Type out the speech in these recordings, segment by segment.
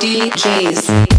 DJs.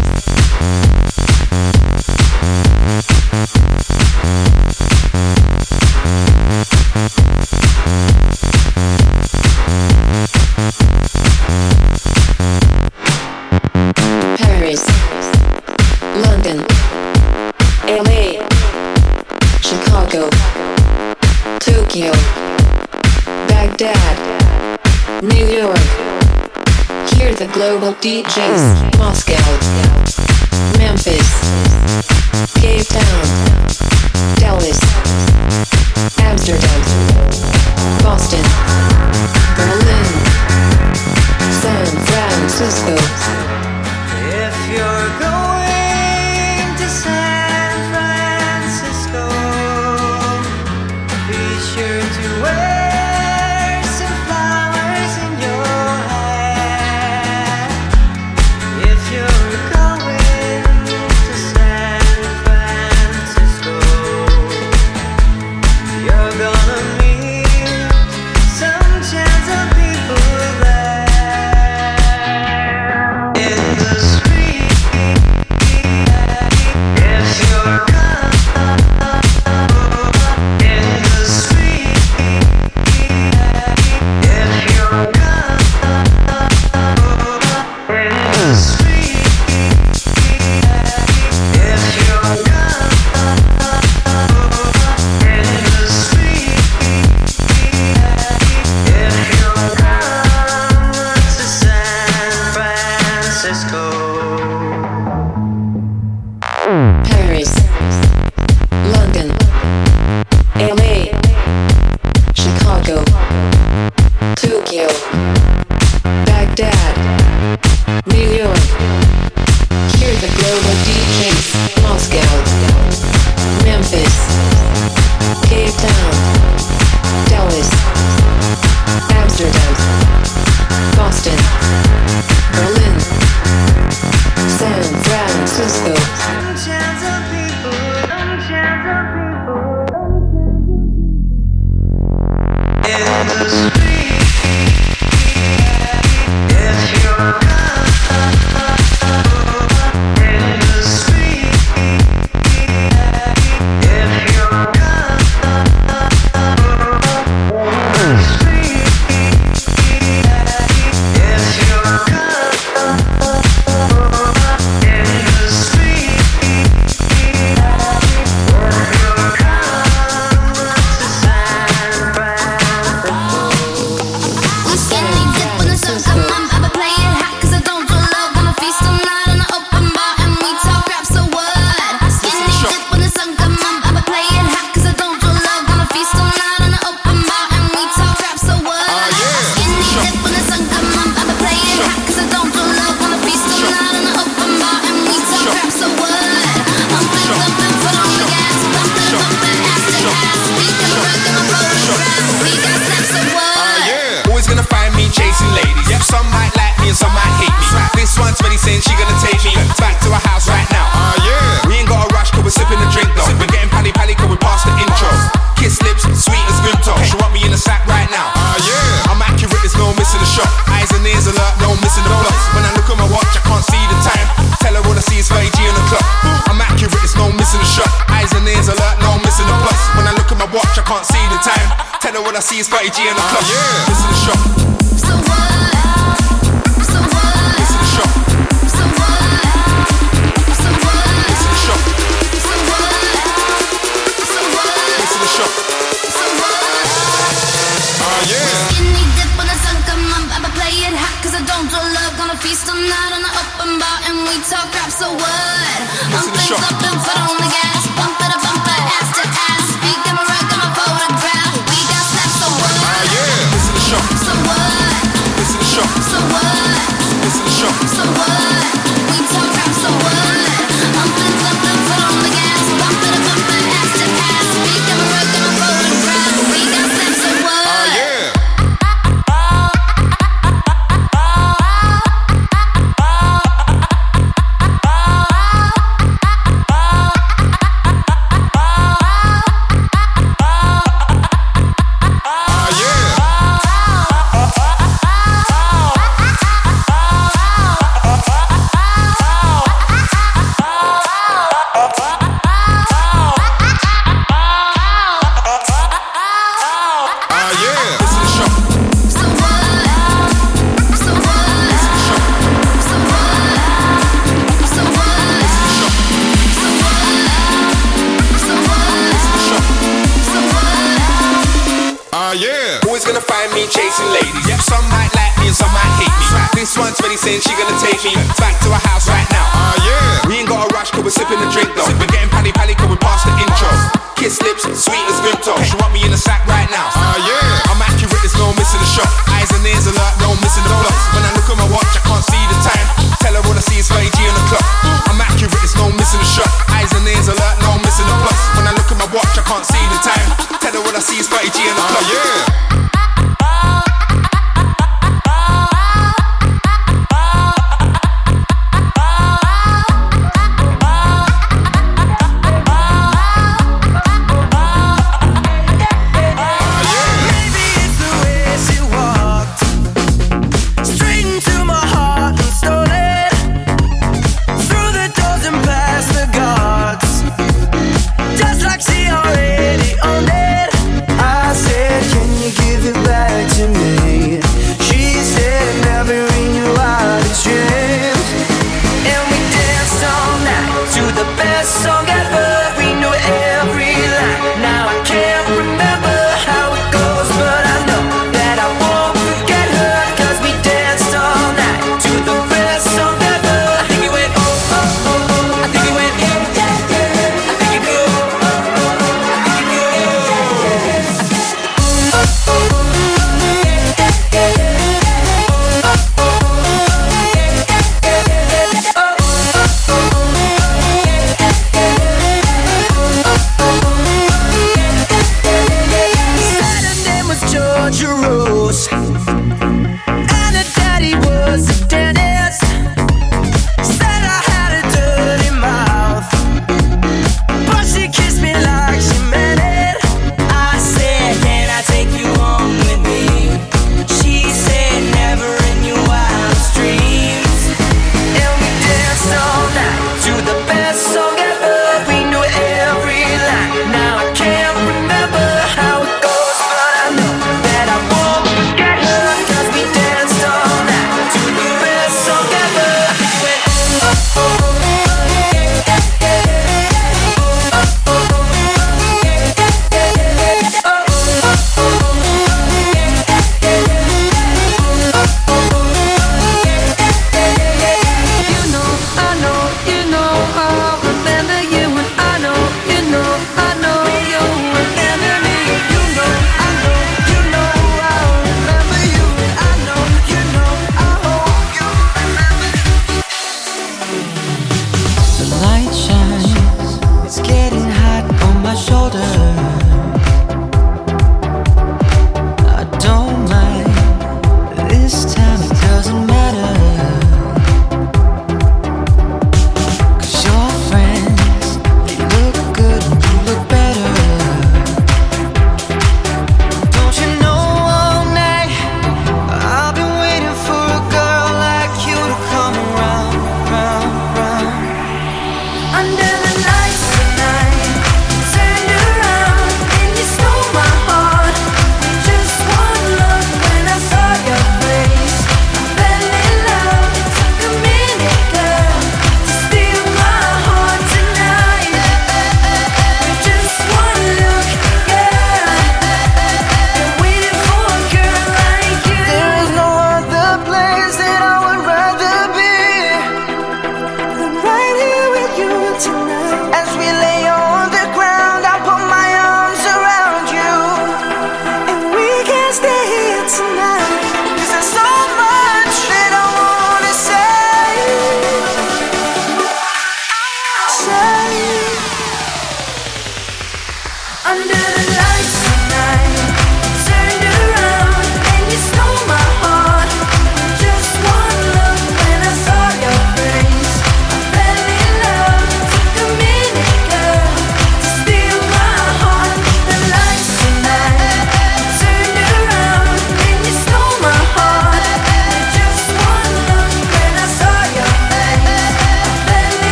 see it's Fatty G in the club. Yeah. This is the shop.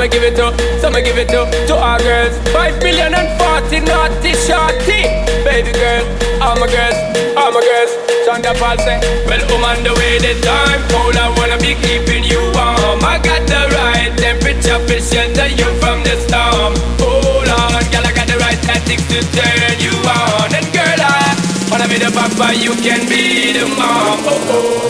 Me give it up, some me give it up to our girls. Five million and forty naughty shorty. Baby girl, all my girls, all my girls. Thunderball say, well, I'm on the way the time. Cold, I wanna be keeping you warm. I got the right temperature for shelter you from the storm. Oh, Hold on, girl, I got the right tactics to turn you on. And girl, I wanna be the papa, you can be the mom. Oh, oh.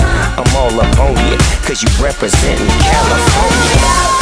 I'm all up on you, cause you representing California.